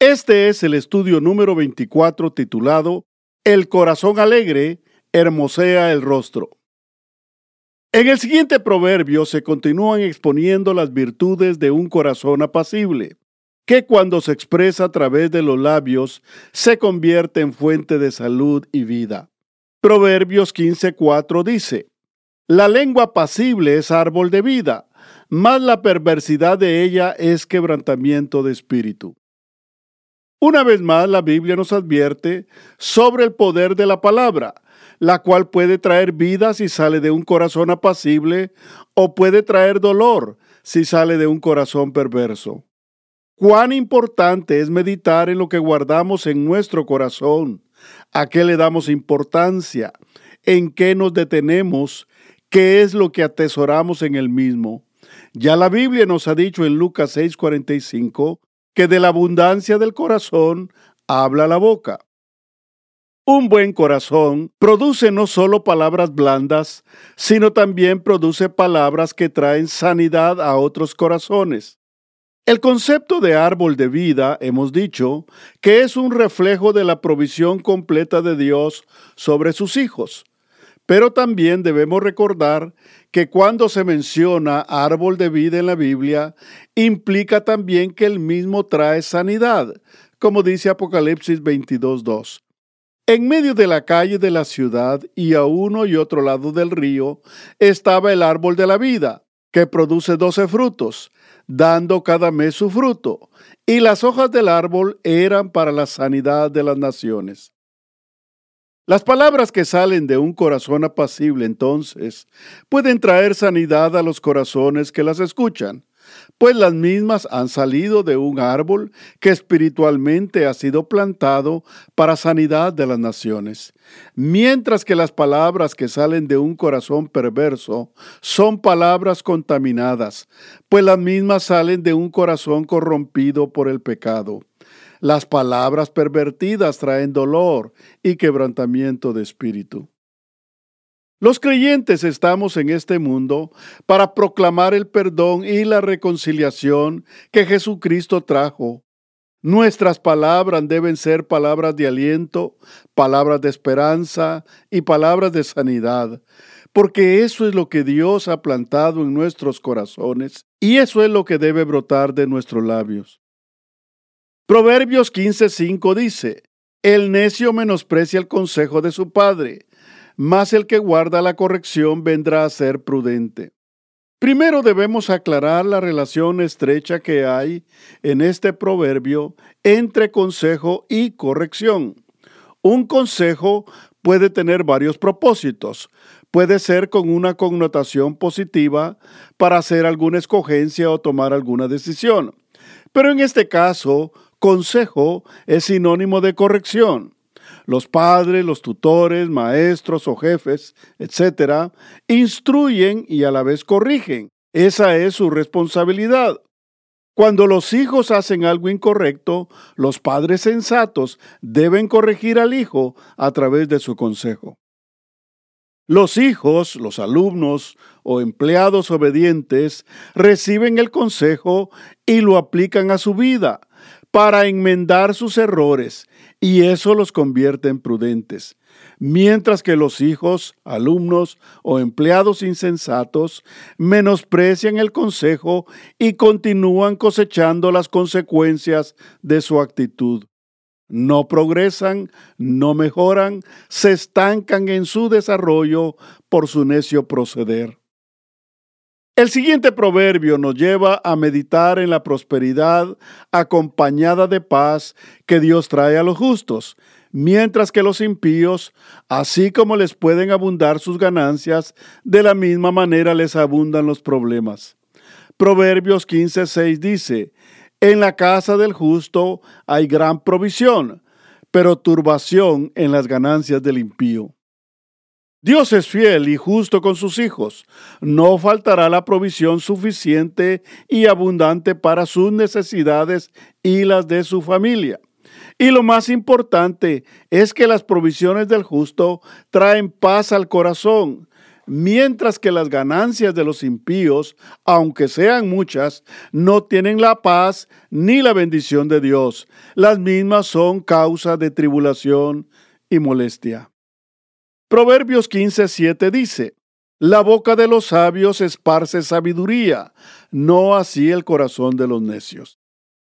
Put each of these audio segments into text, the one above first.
Este es el estudio número 24 titulado El corazón alegre hermosea el rostro. En el siguiente proverbio se continúan exponiendo las virtudes de un corazón apacible, que cuando se expresa a través de los labios se convierte en fuente de salud y vida. Proverbios 15:4 dice, La lengua apacible es árbol de vida, mas la perversidad de ella es quebrantamiento de espíritu. Una vez más, la Biblia nos advierte sobre el poder de la palabra, la cual puede traer vida si sale de un corazón apacible o puede traer dolor si sale de un corazón perverso. Cuán importante es meditar en lo que guardamos en nuestro corazón, a qué le damos importancia, en qué nos detenemos, qué es lo que atesoramos en el mismo. Ya la Biblia nos ha dicho en Lucas 6:45 que de la abundancia del corazón habla la boca. Un buen corazón produce no solo palabras blandas, sino también produce palabras que traen sanidad a otros corazones. El concepto de árbol de vida, hemos dicho, que es un reflejo de la provisión completa de Dios sobre sus hijos. Pero también debemos recordar que cuando se menciona árbol de vida en la Biblia, implica también que el mismo trae sanidad, como dice Apocalipsis 22.2. En medio de la calle de la ciudad y a uno y otro lado del río estaba el árbol de la vida, que produce doce frutos, dando cada mes su fruto, y las hojas del árbol eran para la sanidad de las naciones. Las palabras que salen de un corazón apacible entonces pueden traer sanidad a los corazones que las escuchan, pues las mismas han salido de un árbol que espiritualmente ha sido plantado para sanidad de las naciones, mientras que las palabras que salen de un corazón perverso son palabras contaminadas, pues las mismas salen de un corazón corrompido por el pecado. Las palabras pervertidas traen dolor y quebrantamiento de espíritu. Los creyentes estamos en este mundo para proclamar el perdón y la reconciliación que Jesucristo trajo. Nuestras palabras deben ser palabras de aliento, palabras de esperanza y palabras de sanidad, porque eso es lo que Dios ha plantado en nuestros corazones y eso es lo que debe brotar de nuestros labios. Proverbios 15:5 dice, El necio menosprecia el consejo de su padre, mas el que guarda la corrección vendrá a ser prudente. Primero debemos aclarar la relación estrecha que hay en este proverbio entre consejo y corrección. Un consejo puede tener varios propósitos. Puede ser con una connotación positiva para hacer alguna escogencia o tomar alguna decisión. Pero en este caso, Consejo es sinónimo de corrección. Los padres, los tutores, maestros o jefes, etcétera, instruyen y a la vez corrigen. Esa es su responsabilidad. Cuando los hijos hacen algo incorrecto, los padres sensatos deben corregir al hijo a través de su consejo. Los hijos, los alumnos o empleados obedientes reciben el consejo y lo aplican a su vida para enmendar sus errores y eso los convierte en prudentes. Mientras que los hijos, alumnos o empleados insensatos menosprecian el consejo y continúan cosechando las consecuencias de su actitud. No progresan, no mejoran, se estancan en su desarrollo por su necio proceder. El siguiente proverbio nos lleva a meditar en la prosperidad acompañada de paz que Dios trae a los justos, mientras que los impíos, así como les pueden abundar sus ganancias, de la misma manera les abundan los problemas. Proverbios 15:6 dice, En la casa del justo hay gran provisión, pero turbación en las ganancias del impío. Dios es fiel y justo con sus hijos. No faltará la provisión suficiente y abundante para sus necesidades y las de su familia. Y lo más importante es que las provisiones del justo traen paz al corazón, mientras que las ganancias de los impíos, aunque sean muchas, no tienen la paz ni la bendición de Dios. Las mismas son causa de tribulación y molestia. Proverbios 15:7 dice, La boca de los sabios esparce sabiduría, no así el corazón de los necios.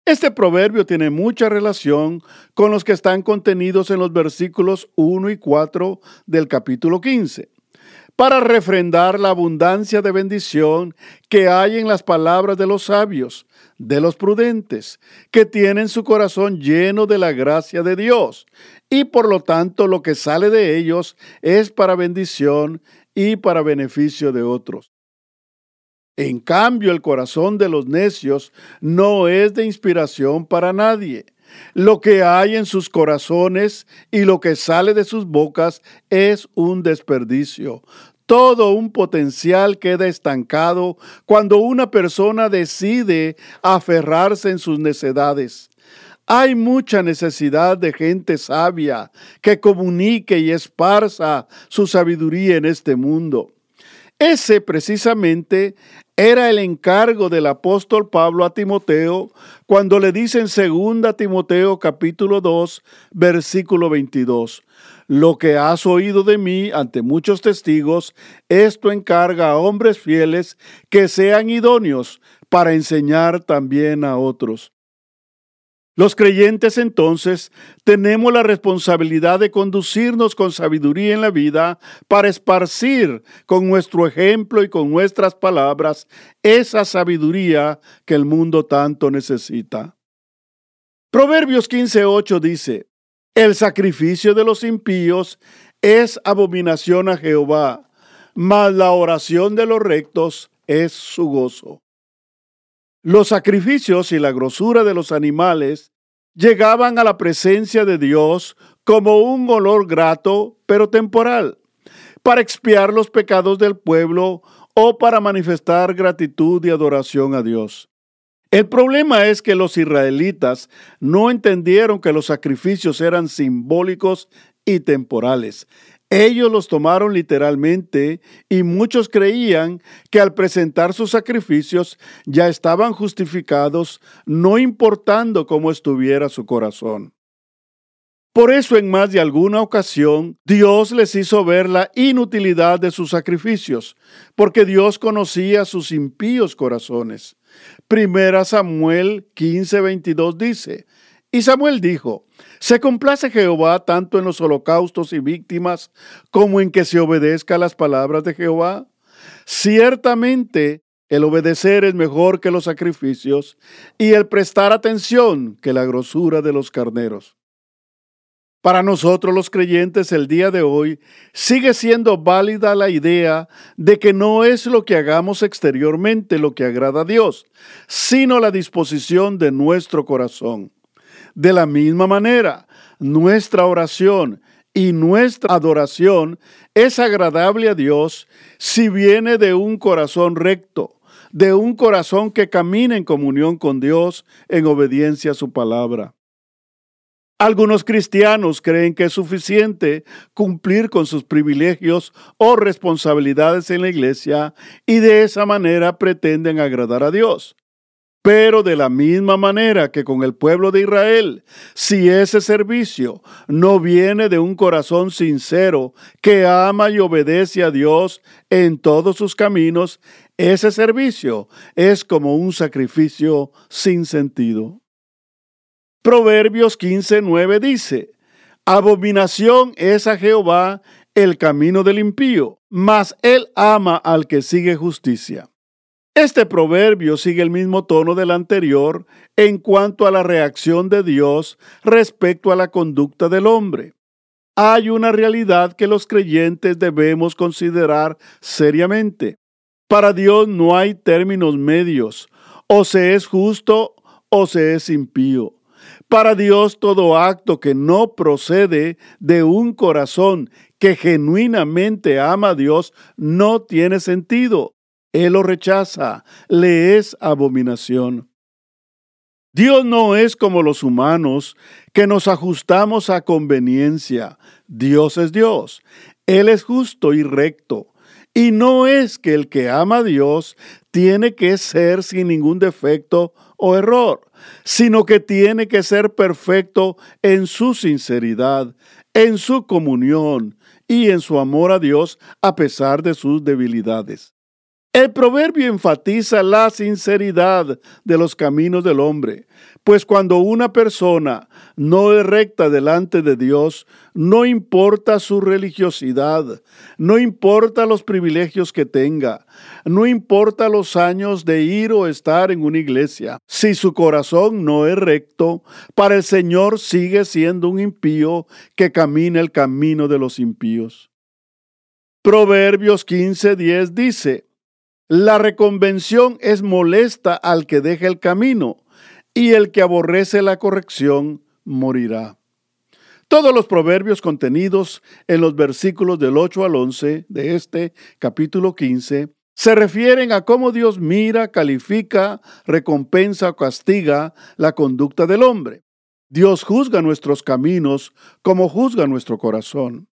Este proverbio tiene mucha relación con los que están contenidos en los versículos 1 y 4 del capítulo 15 para refrendar la abundancia de bendición que hay en las palabras de los sabios, de los prudentes, que tienen su corazón lleno de la gracia de Dios, y por lo tanto lo que sale de ellos es para bendición y para beneficio de otros. En cambio, el corazón de los necios no es de inspiración para nadie. Lo que hay en sus corazones y lo que sale de sus bocas es un desperdicio. Todo un potencial queda estancado cuando una persona decide aferrarse en sus necedades. Hay mucha necesidad de gente sabia que comunique y esparza su sabiduría en este mundo. Ese precisamente era el encargo del apóstol Pablo a Timoteo cuando le dice en 2 Timoteo capítulo 2 versículo 22, lo que has oído de mí ante muchos testigos, esto encarga a hombres fieles que sean idóneos para enseñar también a otros. Los creyentes entonces tenemos la responsabilidad de conducirnos con sabiduría en la vida para esparcir con nuestro ejemplo y con nuestras palabras esa sabiduría que el mundo tanto necesita. Proverbios 15:8 dice, El sacrificio de los impíos es abominación a Jehová, mas la oración de los rectos es su gozo. Los sacrificios y la grosura de los animales llegaban a la presencia de Dios como un olor grato, pero temporal, para expiar los pecados del pueblo o para manifestar gratitud y adoración a Dios. El problema es que los israelitas no entendieron que los sacrificios eran simbólicos y temporales. Ellos los tomaron literalmente y muchos creían que al presentar sus sacrificios ya estaban justificados, no importando cómo estuviera su corazón. Por eso en más de alguna ocasión Dios les hizo ver la inutilidad de sus sacrificios, porque Dios conocía sus impíos corazones. Primera Samuel 15:22 dice, y Samuel dijo, ¿se complace Jehová tanto en los holocaustos y víctimas como en que se obedezca las palabras de Jehová? Ciertamente el obedecer es mejor que los sacrificios y el prestar atención que la grosura de los carneros. Para nosotros los creyentes el día de hoy sigue siendo válida la idea de que no es lo que hagamos exteriormente lo que agrada a Dios, sino la disposición de nuestro corazón. De la misma manera, nuestra oración y nuestra adoración es agradable a Dios si viene de un corazón recto, de un corazón que camina en comunión con Dios en obediencia a su palabra. Algunos cristianos creen que es suficiente cumplir con sus privilegios o responsabilidades en la iglesia y de esa manera pretenden agradar a Dios. Pero de la misma manera que con el pueblo de Israel, si ese servicio no viene de un corazón sincero que ama y obedece a Dios en todos sus caminos, ese servicio es como un sacrificio sin sentido. Proverbios 15:9 dice, Abominación es a Jehová el camino del impío, mas él ama al que sigue justicia. Este proverbio sigue el mismo tono del anterior en cuanto a la reacción de Dios respecto a la conducta del hombre. Hay una realidad que los creyentes debemos considerar seriamente. Para Dios no hay términos medios, o se es justo o se es impío. Para Dios todo acto que no procede de un corazón que genuinamente ama a Dios no tiene sentido. Él lo rechaza, le es abominación. Dios no es como los humanos que nos ajustamos a conveniencia. Dios es Dios. Él es justo y recto. Y no es que el que ama a Dios tiene que ser sin ningún defecto o error, sino que tiene que ser perfecto en su sinceridad, en su comunión y en su amor a Dios a pesar de sus debilidades. El proverbio enfatiza la sinceridad de los caminos del hombre, pues cuando una persona no es recta delante de Dios, no importa su religiosidad, no importa los privilegios que tenga, no importa los años de ir o estar en una iglesia, si su corazón no es recto, para el Señor sigue siendo un impío que camina el camino de los impíos. Proverbios 15:10 dice, la reconvención es molesta al que deja el camino, y el que aborrece la corrección morirá. Todos los proverbios contenidos en los versículos del 8 al 11 de este capítulo 15 se refieren a cómo Dios mira, califica, recompensa o castiga la conducta del hombre. Dios juzga nuestros caminos como juzga nuestro corazón.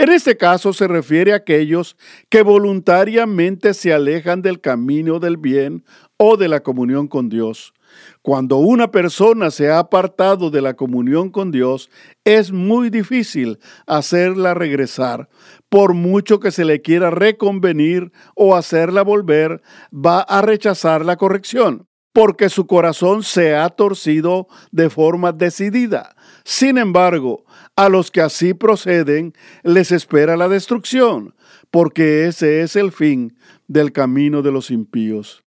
En este caso se refiere a aquellos que voluntariamente se alejan del camino del bien o de la comunión con Dios. Cuando una persona se ha apartado de la comunión con Dios, es muy difícil hacerla regresar. Por mucho que se le quiera reconvenir o hacerla volver, va a rechazar la corrección porque su corazón se ha torcido de forma decidida. Sin embargo, a los que así proceden les espera la destrucción, porque ese es el fin del camino de los impíos.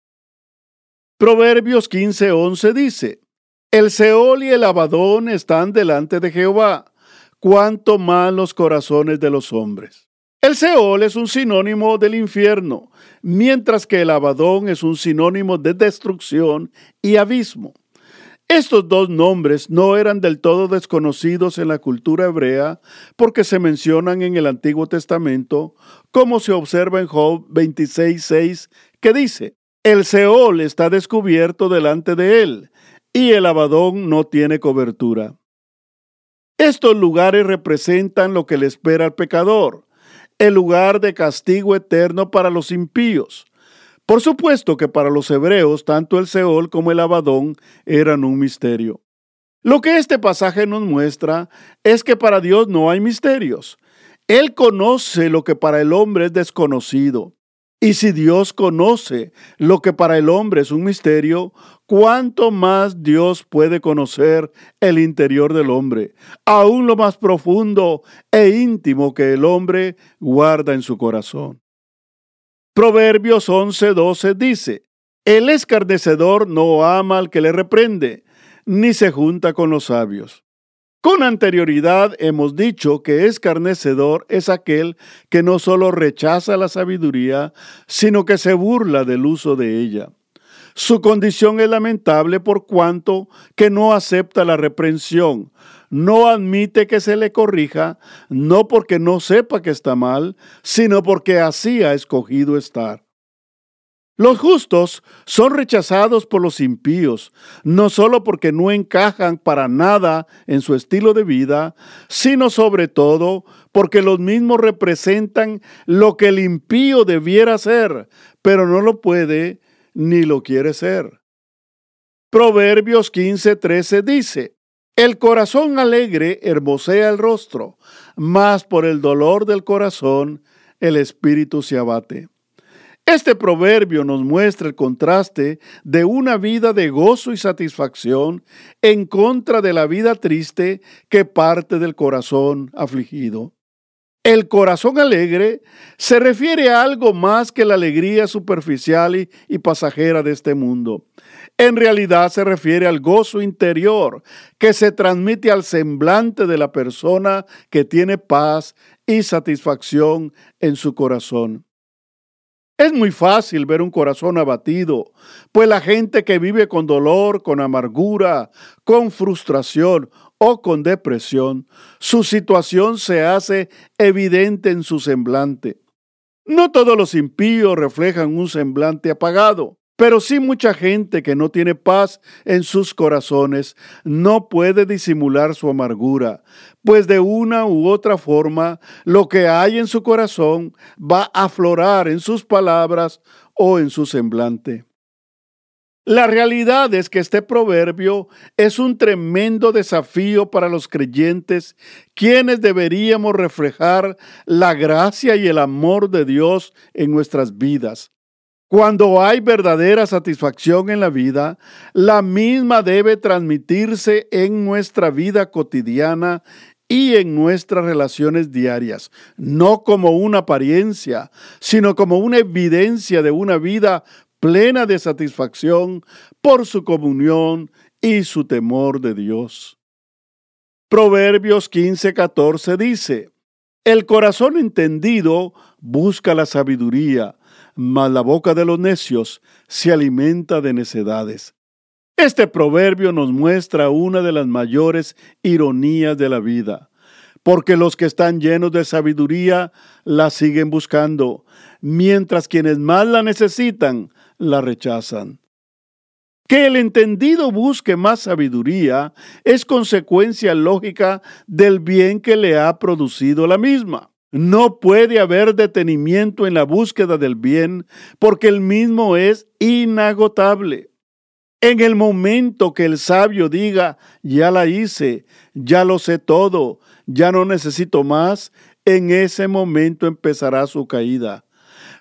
Proverbios 15:11 dice, El Seol y el Abadón están delante de Jehová, cuanto más los corazones de los hombres. El Seol es un sinónimo del infierno, mientras que el Abadón es un sinónimo de destrucción y abismo. Estos dos nombres no eran del todo desconocidos en la cultura hebrea porque se mencionan en el Antiguo Testamento, como se observa en Job 26.6, que dice, el Seol está descubierto delante de él, y el Abadón no tiene cobertura. Estos lugares representan lo que le espera al pecador, el lugar de castigo eterno para los impíos. Por supuesto que para los hebreos tanto el Seol como el Abadón eran un misterio. Lo que este pasaje nos muestra es que para Dios no hay misterios. Él conoce lo que para el hombre es desconocido. Y si Dios conoce lo que para el hombre es un misterio, ¿cuánto más Dios puede conocer el interior del hombre, aún lo más profundo e íntimo que el hombre guarda en su corazón? Proverbios 11:12 dice, El escarnecedor no ama al que le reprende, ni se junta con los sabios. Con anterioridad hemos dicho que escarnecedor es aquel que no solo rechaza la sabiduría, sino que se burla del uso de ella. Su condición es lamentable por cuanto que no acepta la reprensión, no admite que se le corrija, no porque no sepa que está mal, sino porque así ha escogido estar. Los justos son rechazados por los impíos, no solo porque no encajan para nada en su estilo de vida, sino sobre todo porque los mismos representan lo que el impío debiera ser, pero no lo puede ni lo quiere ser. Proverbios 15:13 dice, El corazón alegre hermosea el rostro, mas por el dolor del corazón el espíritu se abate. Este proverbio nos muestra el contraste de una vida de gozo y satisfacción en contra de la vida triste que parte del corazón afligido. El corazón alegre se refiere a algo más que la alegría superficial y, pasajera de este mundo. En realidad se refiere al gozo interior que se transmite al semblante de la persona que tiene paz y satisfacción en su corazón. Es muy fácil ver un corazón abatido, pues la gente que vive con dolor, con amargura, con frustración o con depresión, su situación se hace evidente en su semblante. No todos los impíos reflejan un semblante apagado. Pero sí mucha gente que no tiene paz en sus corazones no puede disimular su amargura, pues de una u otra forma lo que hay en su corazón va a aflorar en sus palabras o en su semblante. La realidad es que este proverbio es un tremendo desafío para los creyentes, quienes deberíamos reflejar la gracia y el amor de Dios en nuestras vidas. Cuando hay verdadera satisfacción en la vida, la misma debe transmitirse en nuestra vida cotidiana y en nuestras relaciones diarias, no como una apariencia, sino como una evidencia de una vida plena de satisfacción por su comunión y su temor de Dios. Proverbios 15:14 dice, El corazón entendido busca la sabiduría, mas la boca de los necios se alimenta de necedades. Este proverbio nos muestra una de las mayores ironías de la vida, porque los que están llenos de sabiduría la siguen buscando, mientras quienes más la necesitan la rechazan. Que el entendido busque más sabiduría es consecuencia lógica del bien que le ha producido la misma. No puede haber detenimiento en la búsqueda del bien porque el mismo es inagotable. En el momento que el sabio diga, ya la hice, ya lo sé todo, ya no necesito más, en ese momento empezará su caída.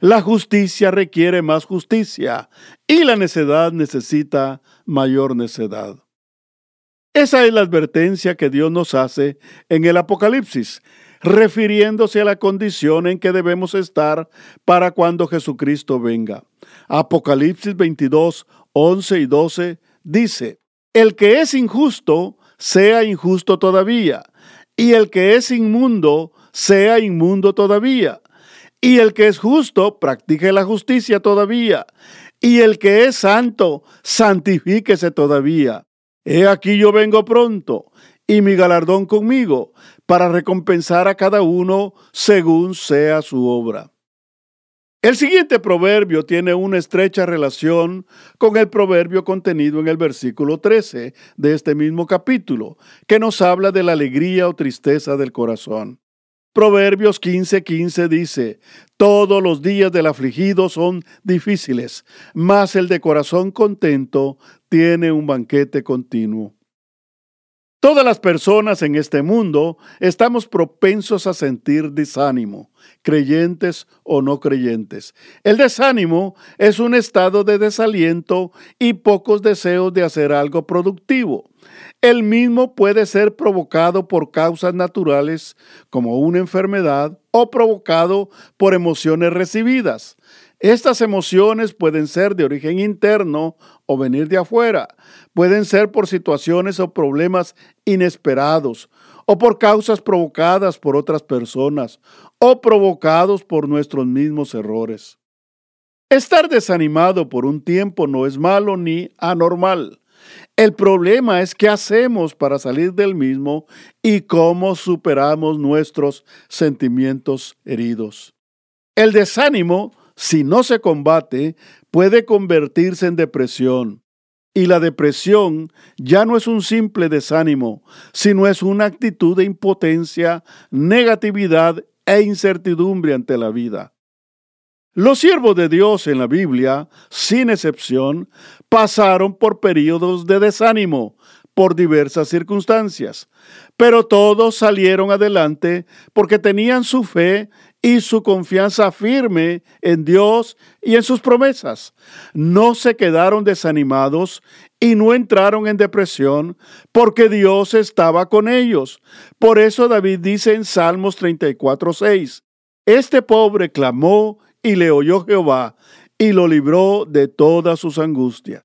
La justicia requiere más justicia y la necedad necesita mayor necedad. Esa es la advertencia que Dios nos hace en el Apocalipsis refiriéndose a la condición en que debemos estar para cuando Jesucristo venga. Apocalipsis 22, 11 y 12 dice, El que es injusto, sea injusto todavía, y el que es inmundo, sea inmundo todavía, y el que es justo, practique la justicia todavía, y el que es santo, santifíquese todavía. He aquí yo vengo pronto, y mi galardón conmigo, para recompensar a cada uno según sea su obra. El siguiente proverbio tiene una estrecha relación con el proverbio contenido en el versículo 13 de este mismo capítulo, que nos habla de la alegría o tristeza del corazón. Proverbios 15:15 dice, Todos los días del afligido son difíciles, mas el de corazón contento tiene un banquete continuo. Todas las personas en este mundo estamos propensos a sentir desánimo, creyentes o no creyentes. El desánimo es un estado de desaliento y pocos deseos de hacer algo productivo. El mismo puede ser provocado por causas naturales como una enfermedad o provocado por emociones recibidas. Estas emociones pueden ser de origen interno o venir de afuera. Pueden ser por situaciones o problemas inesperados o por causas provocadas por otras personas o provocados por nuestros mismos errores. Estar desanimado por un tiempo no es malo ni anormal. El problema es qué hacemos para salir del mismo y cómo superamos nuestros sentimientos heridos. El desánimo si no se combate, puede convertirse en depresión. Y la depresión ya no es un simple desánimo, sino es una actitud de impotencia, negatividad e incertidumbre ante la vida. Los siervos de Dios en la Biblia, sin excepción, pasaron por periodos de desánimo por diversas circunstancias, pero todos salieron adelante porque tenían su fe y su confianza firme en Dios y en sus promesas. No se quedaron desanimados y no entraron en depresión porque Dios estaba con ellos. Por eso David dice en Salmos 34:6, Este pobre clamó y le oyó Jehová y lo libró de todas sus angustias.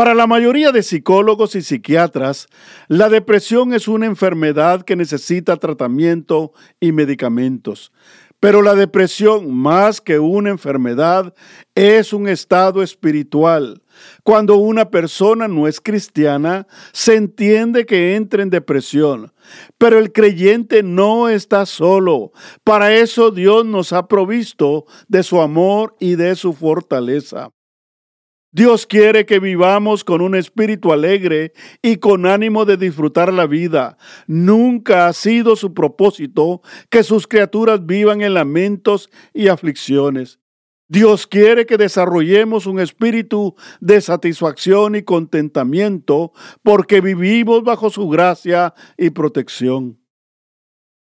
Para la mayoría de psicólogos y psiquiatras, la depresión es una enfermedad que necesita tratamiento y medicamentos. Pero la depresión, más que una enfermedad, es un estado espiritual. Cuando una persona no es cristiana, se entiende que entra en depresión. Pero el creyente no está solo. Para eso Dios nos ha provisto de su amor y de su fortaleza. Dios quiere que vivamos con un espíritu alegre y con ánimo de disfrutar la vida. Nunca ha sido su propósito que sus criaturas vivan en lamentos y aflicciones. Dios quiere que desarrollemos un espíritu de satisfacción y contentamiento porque vivimos bajo su gracia y protección.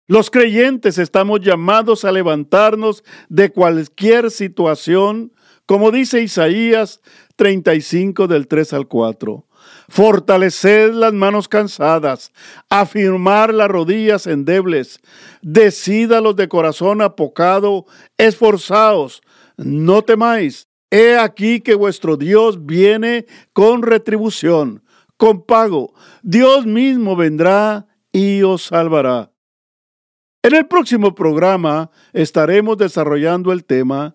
Los creyentes estamos llamados a levantarnos de cualquier situación, como dice Isaías 35 del 3 al 4. Fortaleced las manos cansadas, afirmar las rodillas endebles, decídalos de corazón apocado, esforzaos, no temáis. He aquí que vuestro Dios viene con retribución, con pago. Dios mismo vendrá y os salvará. En el próximo programa estaremos desarrollando el tema